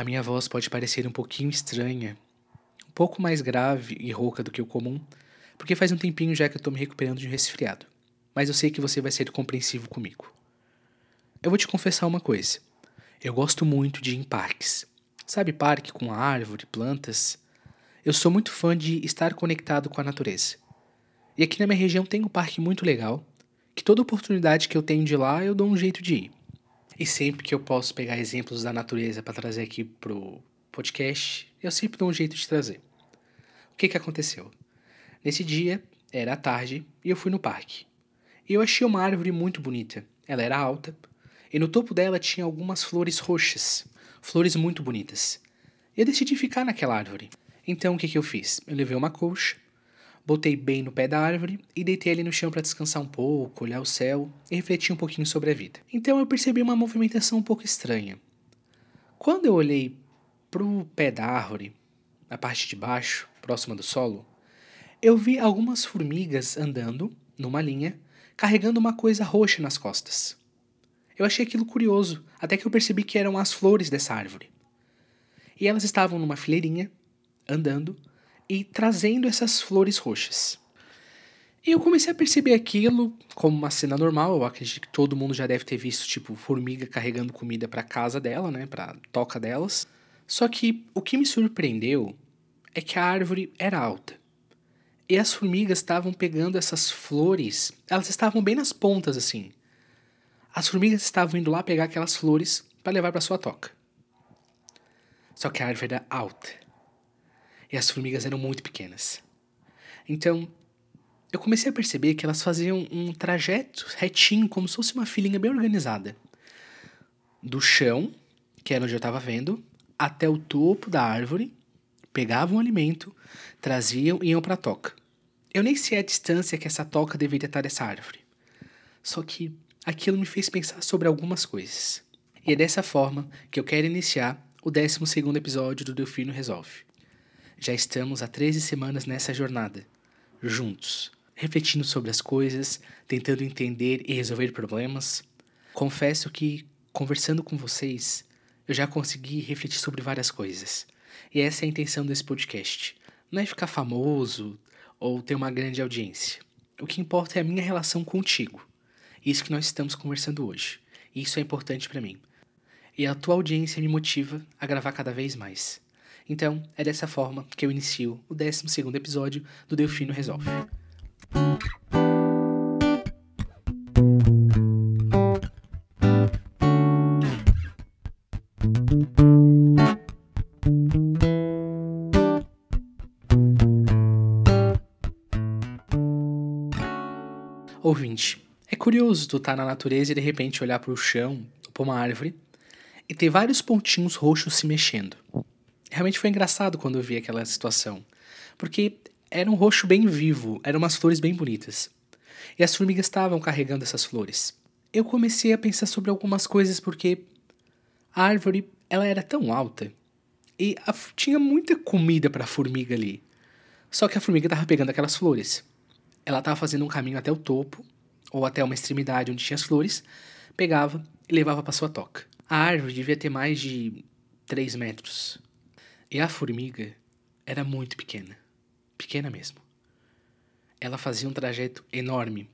A minha voz pode parecer um pouquinho estranha, um pouco mais grave e rouca do que o comum, porque faz um tempinho já que eu tô me recuperando de um resfriado. Mas eu sei que você vai ser compreensivo comigo. Eu vou te confessar uma coisa. Eu gosto muito de ir em parques. Sabe, parque com árvore, plantas? Eu sou muito fã de estar conectado com a natureza. E aqui na minha região tem um parque muito legal, que toda oportunidade que eu tenho de lá eu dou um jeito de ir. E sempre que eu posso pegar exemplos da natureza para trazer aqui pro podcast, eu sempre dou um jeito de trazer. O que que aconteceu? Nesse dia, era tarde, e eu fui no parque. E eu achei uma árvore muito bonita. Ela era alta, e no topo dela tinha algumas flores roxas, flores muito bonitas. Eu decidi ficar naquela árvore. Então o que, que eu fiz? Eu levei uma colcha, Botei bem no pé da árvore e deitei ali no chão para descansar um pouco, olhar o céu e refletir um pouquinho sobre a vida. Então eu percebi uma movimentação um pouco estranha. Quando eu olhei pro pé da árvore, na parte de baixo, próxima do solo, eu vi algumas formigas andando numa linha, carregando uma coisa roxa nas costas. Eu achei aquilo curioso, até que eu percebi que eram as flores dessa árvore. E elas estavam numa fileirinha, andando, e trazendo essas flores roxas. E eu comecei a perceber aquilo como uma cena normal. Eu acredito que todo mundo já deve ter visto, tipo, formiga carregando comida para casa dela, né, para toca delas. Só que o que me surpreendeu é que a árvore era alta. E as formigas estavam pegando essas flores, elas estavam bem nas pontas assim. As formigas estavam indo lá pegar aquelas flores para levar para sua toca. Só que a árvore era alta e as formigas eram muito pequenas. Então, eu comecei a perceber que elas faziam um trajeto retinho, como se fosse uma filinha bem organizada. Do chão, que era onde eu estava vendo, até o topo da árvore, pegavam o alimento, traziam e iam para a toca. Eu nem sei a distância que essa toca deveria estar dessa árvore. Só que aquilo me fez pensar sobre algumas coisas. E é dessa forma que eu quero iniciar o 12 episódio do Delfino Resolve. Já estamos há 13 semanas nessa jornada, juntos, refletindo sobre as coisas, tentando entender e resolver problemas. Confesso que, conversando com vocês, eu já consegui refletir sobre várias coisas. E essa é a intenção desse podcast. Não é ficar famoso ou ter uma grande audiência. O que importa é a minha relação contigo. Isso que nós estamos conversando hoje. Isso é importante para mim. E a tua audiência me motiva a gravar cada vez mais. Então, é dessa forma que eu inicio o 12 episódio do Delfino Resolve. Ouvinte, é curioso tu estar tá na natureza e de repente olhar para o chão ou para uma árvore e ter vários pontinhos roxos se mexendo realmente foi engraçado quando eu vi aquela situação. Porque era um roxo bem vivo, eram umas flores bem bonitas. E as formigas estavam carregando essas flores. Eu comecei a pensar sobre algumas coisas porque a árvore ela era tão alta e a, tinha muita comida para a formiga ali. Só que a formiga estava pegando aquelas flores. Ela estava fazendo um caminho até o topo ou até uma extremidade onde tinha as flores, pegava e levava para sua toca. A árvore devia ter mais de 3 metros. E a formiga era muito pequena. Pequena mesmo. Ela fazia um trajeto enorme.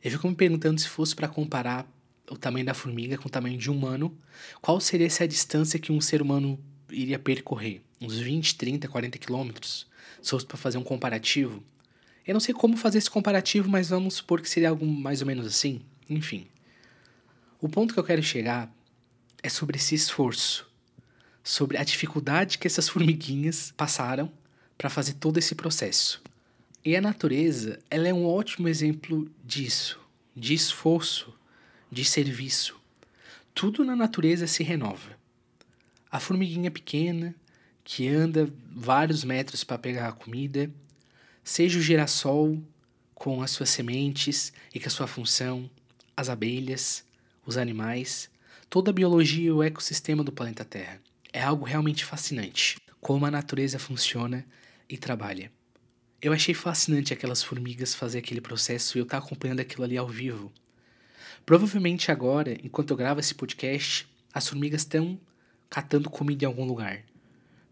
Eu fico me perguntando se fosse para comparar o tamanho da formiga com o tamanho de um humano, qual seria essa distância que um ser humano iria percorrer? Uns 20, 30, 40 quilômetros? Se fosse para fazer um comparativo. Eu não sei como fazer esse comparativo, mas vamos supor que seria algo mais ou menos assim. Enfim. O ponto que eu quero chegar é sobre esse esforço sobre a dificuldade que essas formiguinhas passaram para fazer todo esse processo. E a natureza, ela é um ótimo exemplo disso, de esforço, de serviço. Tudo na natureza se renova. A formiguinha pequena, que anda vários metros para pegar a comida, seja o girassol com as suas sementes e com a sua função, as abelhas, os animais, toda a biologia e o ecossistema do planeta Terra. É algo realmente fascinante, como a natureza funciona e trabalha. Eu achei fascinante aquelas formigas fazer aquele processo e eu estar tá acompanhando aquilo ali ao vivo. Provavelmente agora, enquanto eu gravo esse podcast, as formigas estão catando comida em algum lugar.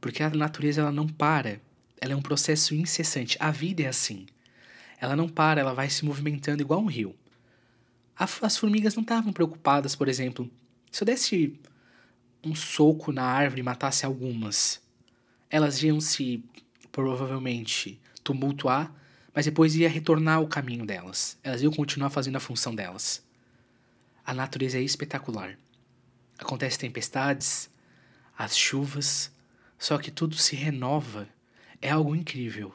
Porque a natureza ela não para, ela é um processo incessante. A vida é assim. Ela não para, ela vai se movimentando igual um rio. As formigas não estavam preocupadas, por exemplo, se eu desse um soco na árvore matasse algumas, elas iam se provavelmente tumultuar, mas depois ia retornar ao caminho delas. Elas iam continuar fazendo a função delas. A natureza é espetacular. Acontecem tempestades, as chuvas, só que tudo se renova. É algo incrível.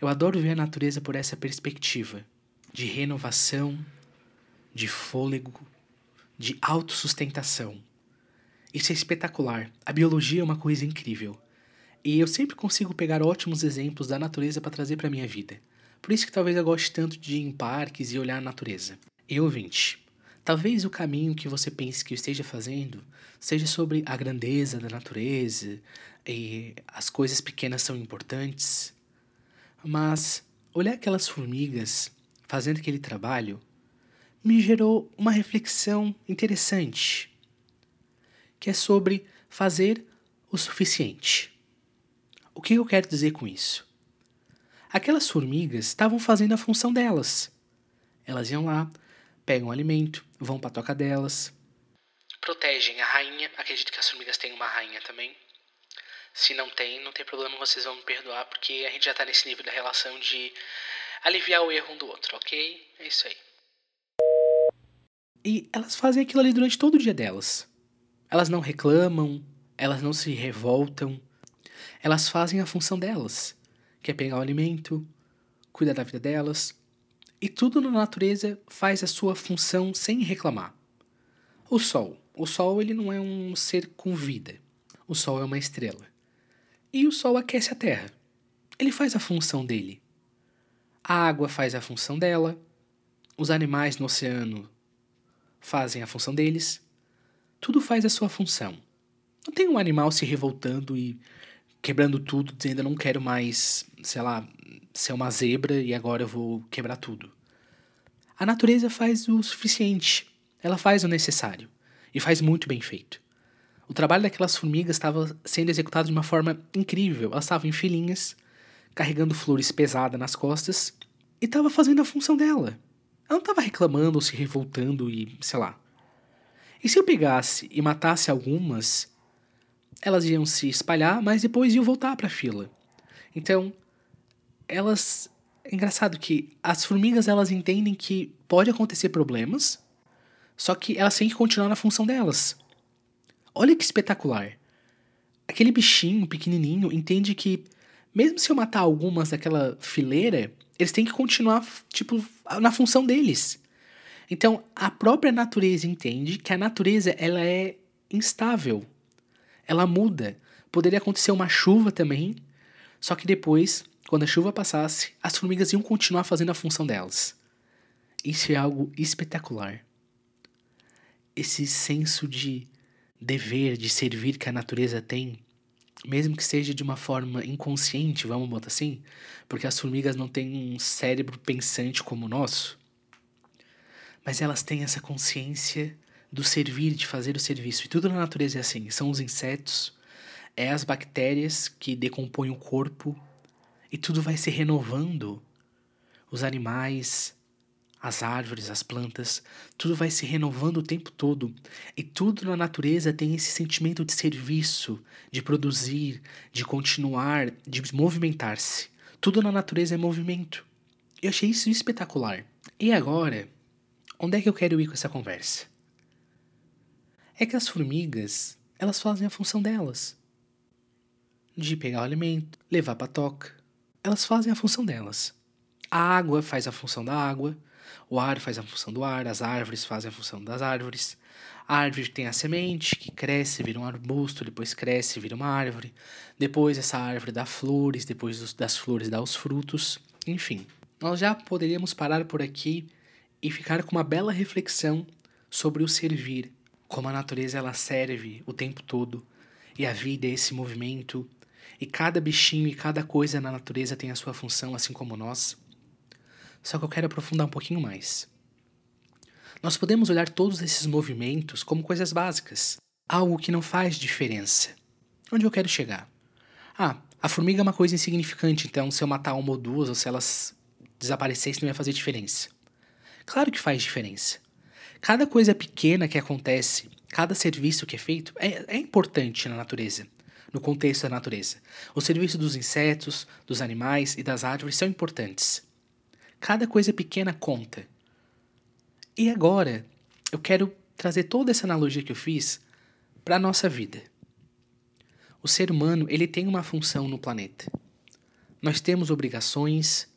Eu adoro ver a natureza por essa perspectiva de renovação, de fôlego, de autossustentação. Isso é espetacular. A biologia é uma coisa incrível. E eu sempre consigo pegar ótimos exemplos da natureza para trazer para minha vida. Por isso que talvez eu goste tanto de ir em parques e olhar a natureza. E ouvinte, talvez o caminho que você pense que eu esteja fazendo seja sobre a grandeza da natureza e as coisas pequenas são importantes. Mas olhar aquelas formigas fazendo aquele trabalho me gerou uma reflexão interessante, que é sobre fazer o suficiente. O que eu quero dizer com isso? Aquelas formigas estavam fazendo a função delas. Elas iam lá, pegam o alimento, vão para a toca delas, protegem a rainha. Acredito que as formigas têm uma rainha também. Se não tem, não tem problema, vocês vão me perdoar, porque a gente já tá nesse nível da relação de aliviar o erro um do outro, ok? É isso aí. E elas fazem aquilo ali durante todo o dia delas. Elas não reclamam, elas não se revoltam. Elas fazem a função delas, que é pegar o alimento, cuidar da vida delas. E tudo na natureza faz a sua função sem reclamar. O sol. O sol ele não é um ser com vida. O sol é uma estrela. E o sol aquece a terra. Ele faz a função dele. A água faz a função dela. Os animais no oceano fazem a função deles. Tudo faz a sua função. Não tem um animal se revoltando e quebrando tudo, dizendo eu não quero mais, sei lá, ser uma zebra e agora eu vou quebrar tudo. A natureza faz o suficiente. Ela faz o necessário. E faz muito bem feito. O trabalho daquelas formigas estava sendo executado de uma forma incrível. Elas estavam em filinhas, carregando flores pesadas nas costas, e estava fazendo a função dela. Ela não estava reclamando ou se revoltando e sei lá. E se eu pegasse e matasse algumas, elas iam se espalhar, mas depois iam voltar para a fila. Então, elas é engraçado que as formigas elas entendem que pode acontecer problemas, só que elas têm que continuar na função delas. Olha que espetacular. Aquele bichinho pequenininho entende que mesmo se eu matar algumas daquela fileira, eles têm que continuar, tipo, na função deles. Então, a própria natureza entende que a natureza ela é instável. Ela muda. Poderia acontecer uma chuva também, só que depois, quando a chuva passasse, as formigas iam continuar fazendo a função delas. Isso é algo espetacular. Esse senso de dever, de servir que a natureza tem mesmo que seja de uma forma inconsciente, vamos botar assim, porque as formigas não têm um cérebro pensante como o nosso, mas elas têm essa consciência do servir, de fazer o serviço. E tudo na natureza é assim: são os insetos, é as bactérias que decompõem o corpo, e tudo vai se renovando. Os animais, as árvores, as plantas, tudo vai se renovando o tempo todo. E tudo na natureza tem esse sentimento de serviço, de produzir, de continuar, de movimentar-se. Tudo na natureza é movimento. Eu achei isso espetacular. E agora, onde é que eu quero ir com essa conversa? É que as formigas, elas fazem a função delas. De pegar o alimento, levar para a toca. Elas fazem a função delas. A água faz a função da água, o ar faz a função do ar, as árvores fazem a função das árvores. A árvore tem a semente que cresce, vira um arbusto, depois cresce, vira uma árvore. Depois essa árvore dá flores, depois das flores dá os frutos. Enfim, nós já poderíamos parar por aqui e ficar com uma bela reflexão sobre o servir, como a natureza ela serve o tempo todo e a vida é esse movimento e cada bichinho e cada coisa na natureza tem a sua função assim como nós. Só que eu quero aprofundar um pouquinho mais. Nós podemos olhar todos esses movimentos como coisas básicas. algo que não faz diferença. Onde eu quero chegar? Ah, a formiga é uma coisa insignificante, então se eu matar uma ou duas, ou se elas desaparecessem, não ia fazer diferença. Claro que faz diferença. Cada coisa pequena que acontece, cada serviço que é feito, é, é importante na natureza, no contexto da natureza. O serviço dos insetos, dos animais e das árvores são importantes. Cada coisa pequena conta. E agora, eu quero trazer toda essa analogia que eu fiz para a nossa vida. O ser humano, ele tem uma função no planeta. Nós temos obrigações,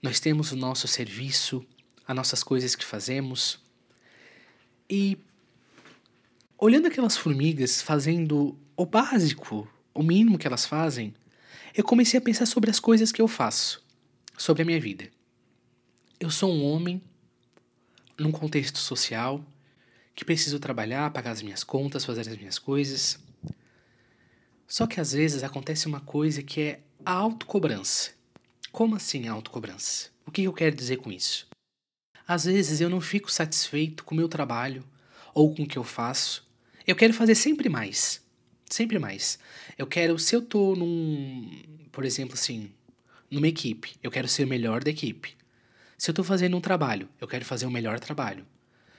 nós temos o nosso serviço, as nossas coisas que fazemos. E olhando aquelas formigas fazendo o básico, o mínimo que elas fazem, eu comecei a pensar sobre as coisas que eu faço, sobre a minha vida. Eu sou um homem num contexto social que preciso trabalhar, pagar as minhas contas, fazer as minhas coisas. Só que às vezes acontece uma coisa que é a autocobrança. Como assim a autocobrança? O que eu quero dizer com isso? Às vezes eu não fico satisfeito com o meu trabalho ou com o que eu faço. Eu quero fazer sempre mais. Sempre mais. Eu quero, se eu tô num, por exemplo, assim, numa equipe, eu quero ser o melhor da equipe. Se eu tô fazendo um trabalho, eu quero fazer o melhor trabalho.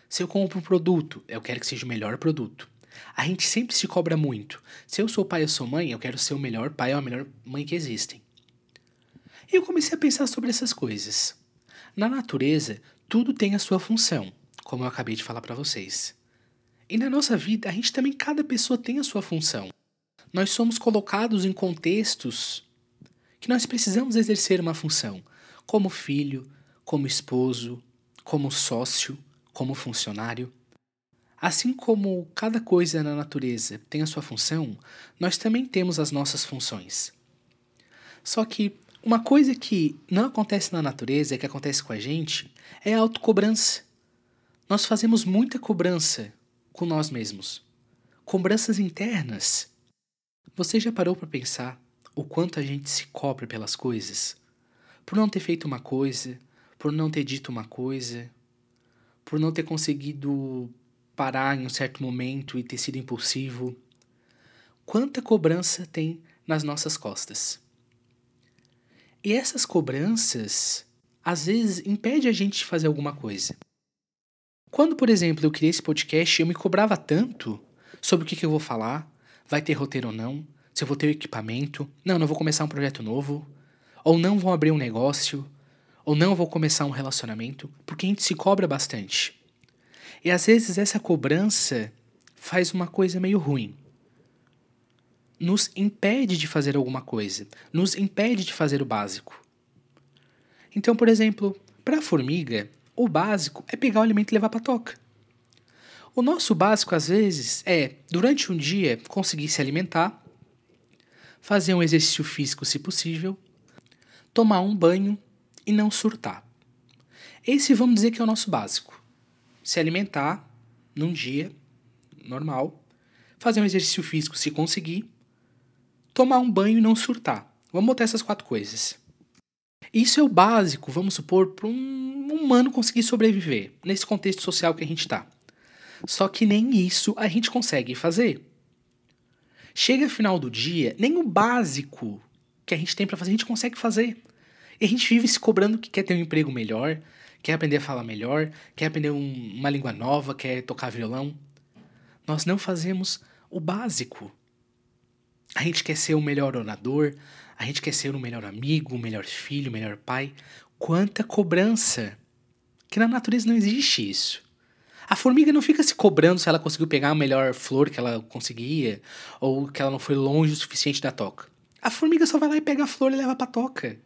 Se eu compro um produto, eu quero que seja o melhor produto. A gente sempre se cobra muito. Se eu sou pai ou sou mãe, eu quero ser o melhor pai ou a melhor mãe que existem. E eu comecei a pensar sobre essas coisas. Na natureza, tudo tem a sua função, como eu acabei de falar para vocês. E na nossa vida, a gente também, cada pessoa tem a sua função. Nós somos colocados em contextos que nós precisamos exercer uma função, como filho, como esposo, como sócio, como funcionário. Assim como cada coisa na natureza tem a sua função, nós também temos as nossas funções. Só que uma coisa que não acontece na natureza, que acontece com a gente, é a autocobrança. Nós fazemos muita cobrança com nós mesmos. Cobranças internas. Você já parou para pensar o quanto a gente se cobra pelas coisas? Por não ter feito uma coisa, por não ter dito uma coisa, por não ter conseguido parar em um certo momento e ter sido impulsivo. Quanta cobrança tem nas nossas costas. E essas cobranças, às vezes, impedem a gente de fazer alguma coisa. Quando, por exemplo, eu criei esse podcast, eu me cobrava tanto sobre o que, que eu vou falar, vai ter roteiro ou não, se eu vou ter equipamento, não, não vou começar um projeto novo, ou não vou abrir um negócio, ou não vou começar um relacionamento, porque a gente se cobra bastante. E às vezes essa cobrança faz uma coisa meio ruim. Nos impede de fazer alguma coisa, nos impede de fazer o básico. Então, por exemplo, para a formiga, o básico é pegar o alimento e levar para a toca. O nosso básico, às vezes, é, durante um dia, conseguir se alimentar, fazer um exercício físico, se possível, tomar um banho e não surtar. Esse vamos dizer que é o nosso básico se alimentar num dia normal, fazer um exercício físico se conseguir, tomar um banho e não surtar. Vamos botar essas quatro coisas. Isso é o básico, vamos supor, para um humano conseguir sobreviver nesse contexto social que a gente está. Só que nem isso a gente consegue fazer. Chega final do dia, nem o básico que a gente tem para fazer a gente consegue fazer. E a gente vive se cobrando que quer ter um emprego melhor, quer aprender a falar melhor, quer aprender um, uma língua nova, quer tocar violão. Nós não fazemos o básico. A gente quer ser o melhor orador, a gente quer ser o melhor amigo, o melhor filho, o melhor pai. Quanta cobrança! Que na natureza não existe isso. A formiga não fica se cobrando se ela conseguiu pegar a melhor flor que ela conseguia ou que ela não foi longe o suficiente da toca. A formiga só vai lá e pega a flor e leva pra toca.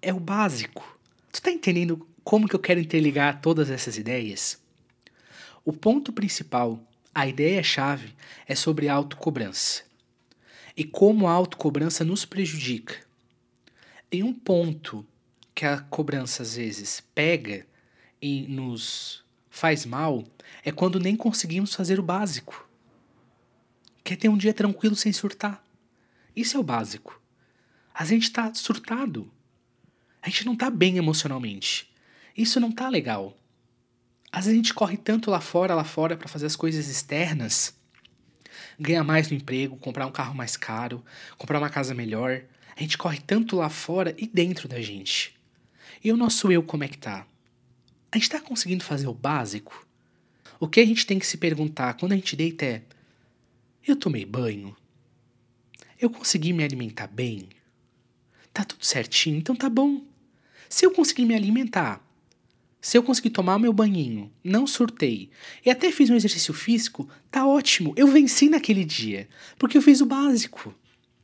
É o básico. Tu tá entendendo como que eu quero interligar todas essas ideias? O ponto principal, a ideia-chave, é sobre autocobrança. E como a autocobrança nos prejudica. E um ponto que a cobrança às vezes pega e nos faz mal é quando nem conseguimos fazer o básico. Quer ter um dia tranquilo sem surtar. Isso é o básico. A gente está surtado. A gente não está bem emocionalmente. Isso não tá legal. Às vezes a gente corre tanto lá fora, lá fora, para fazer as coisas externas, ganhar mais no emprego, comprar um carro mais caro, comprar uma casa melhor. A gente corre tanto lá fora e dentro da gente. E o nosso eu como é que tá? A gente tá conseguindo fazer o básico? O que a gente tem que se perguntar quando a gente deita é: eu tomei banho? Eu consegui me alimentar bem? Tá tudo certinho? Então tá bom. Se eu conseguir me alimentar, se eu conseguir tomar meu banhinho, não surtei, e até fiz um exercício físico, tá ótimo. Eu venci naquele dia, porque eu fiz o básico.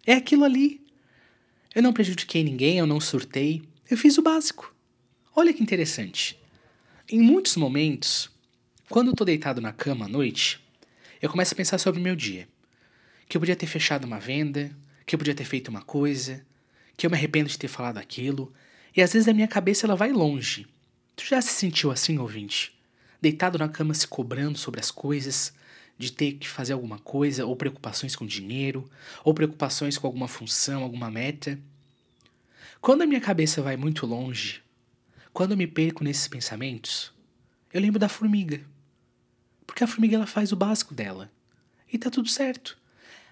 É aquilo ali. Eu não prejudiquei ninguém, eu não surtei, eu fiz o básico. Olha que interessante. Em muitos momentos, quando eu tô deitado na cama à noite, eu começo a pensar sobre o meu dia. Que eu podia ter fechado uma venda, que eu podia ter feito uma coisa, que eu me arrependo de ter falado aquilo, e às vezes a minha cabeça ela vai longe Tu já se sentiu assim, ouvinte? Deitado na cama se cobrando sobre as coisas, de ter que fazer alguma coisa, ou preocupações com dinheiro, ou preocupações com alguma função, alguma meta? Quando a minha cabeça vai muito longe, quando eu me perco nesses pensamentos, eu lembro da formiga. Porque a formiga ela faz o básico dela. E tá tudo certo.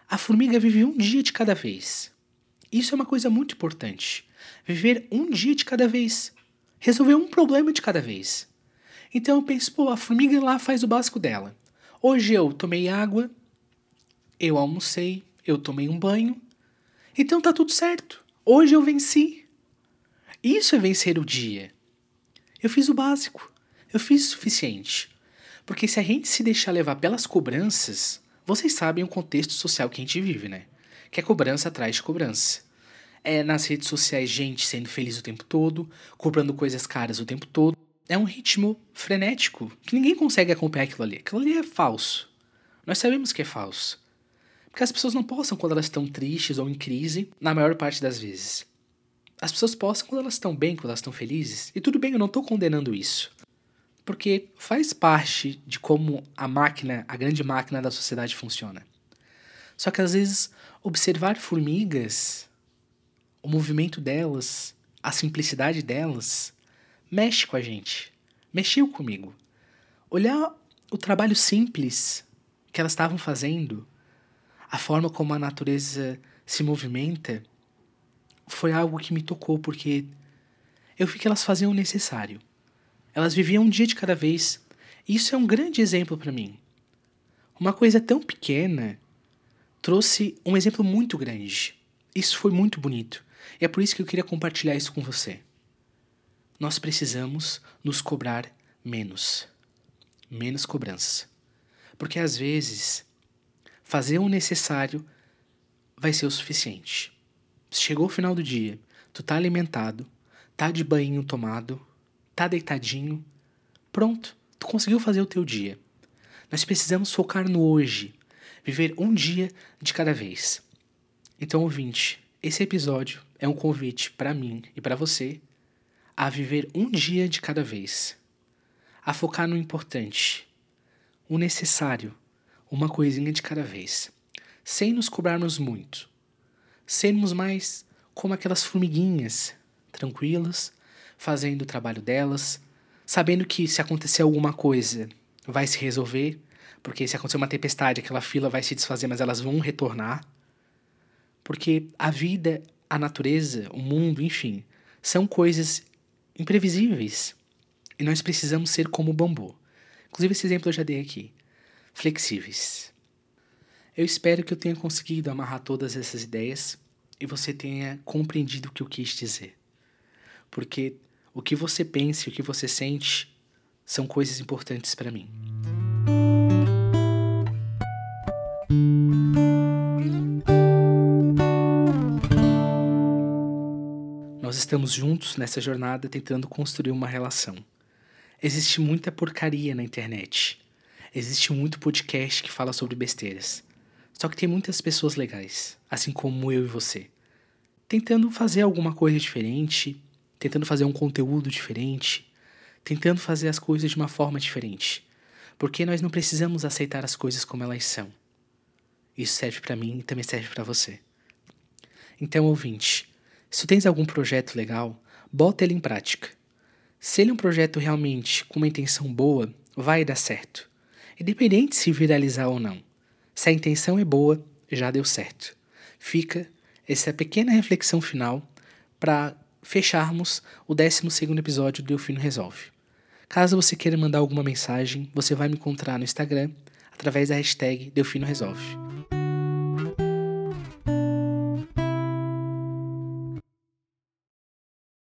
A formiga vive um dia de cada vez. Isso é uma coisa muito importante. Viver um dia de cada vez resolver um problema de cada vez. Então eu penso, pô, a formiga lá faz o básico dela. Hoje eu tomei água, eu almocei, eu tomei um banho. Então tá tudo certo. Hoje eu venci. Isso é vencer o dia. Eu fiz o básico. Eu fiz o suficiente. Porque se a gente se deixar levar pelas cobranças, vocês sabem o contexto social que a gente vive, né? Que é cobrança atrás de cobrança é nas redes sociais gente sendo feliz o tempo todo, comprando coisas caras o tempo todo. É um ritmo frenético que ninguém consegue acompanhar aquilo ali. Aquilo ali é falso. Nós sabemos que é falso. Porque as pessoas não postam quando elas estão tristes ou em crise, na maior parte das vezes. As pessoas postam quando elas estão bem, quando elas estão felizes. E tudo bem, eu não estou condenando isso. Porque faz parte de como a máquina, a grande máquina da sociedade funciona. Só que às vezes observar formigas o movimento delas, a simplicidade delas, mexe com a gente. Mexeu comigo. Olhar o trabalho simples que elas estavam fazendo, a forma como a natureza se movimenta, foi algo que me tocou, porque eu vi que elas faziam o necessário. Elas viviam um dia de cada vez. E isso é um grande exemplo para mim. Uma coisa tão pequena trouxe um exemplo muito grande. Isso foi muito bonito. E é por isso que eu queria compartilhar isso com você. Nós precisamos nos cobrar menos. Menos cobrança. Porque às vezes, fazer o necessário vai ser o suficiente. Chegou o final do dia, tu tá alimentado, tá de banho tomado, tá deitadinho, pronto, tu conseguiu fazer o teu dia. Nós precisamos focar no hoje, viver um dia de cada vez. Então, ouvinte, esse episódio é um convite para mim e para você a viver um dia de cada vez, a focar no importante, o necessário, uma coisinha de cada vez, sem nos cobrarmos muito, sermos mais como aquelas formiguinhas, tranquilas, fazendo o trabalho delas, sabendo que se acontecer alguma coisa, vai se resolver, porque se acontecer uma tempestade, aquela fila vai se desfazer, mas elas vão retornar. Porque a vida, a natureza, o mundo, enfim, são coisas imprevisíveis. E nós precisamos ser como o bambu. Inclusive, esse exemplo eu já dei aqui. Flexíveis. Eu espero que eu tenha conseguido amarrar todas essas ideias e você tenha compreendido o que eu quis dizer. Porque o que você pensa e o que você sente são coisas importantes para mim. Nós estamos juntos nessa jornada tentando construir uma relação. Existe muita porcaria na internet. Existe muito podcast que fala sobre besteiras. Só que tem muitas pessoas legais, assim como eu e você, tentando fazer alguma coisa diferente, tentando fazer um conteúdo diferente, tentando fazer as coisas de uma forma diferente. Porque nós não precisamos aceitar as coisas como elas são. Isso serve para mim e também serve para você. Então, ouvinte, se tens algum projeto legal, bota ele em prática. Se ele é um projeto realmente com uma intenção boa, vai dar certo. Independente se viralizar ou não. Se a intenção é boa, já deu certo. Fica essa pequena reflexão final para fecharmos o 12 episódio do Delfino Resolve. Caso você queira mandar alguma mensagem, você vai me encontrar no Instagram através da hashtag Delfino Resolve.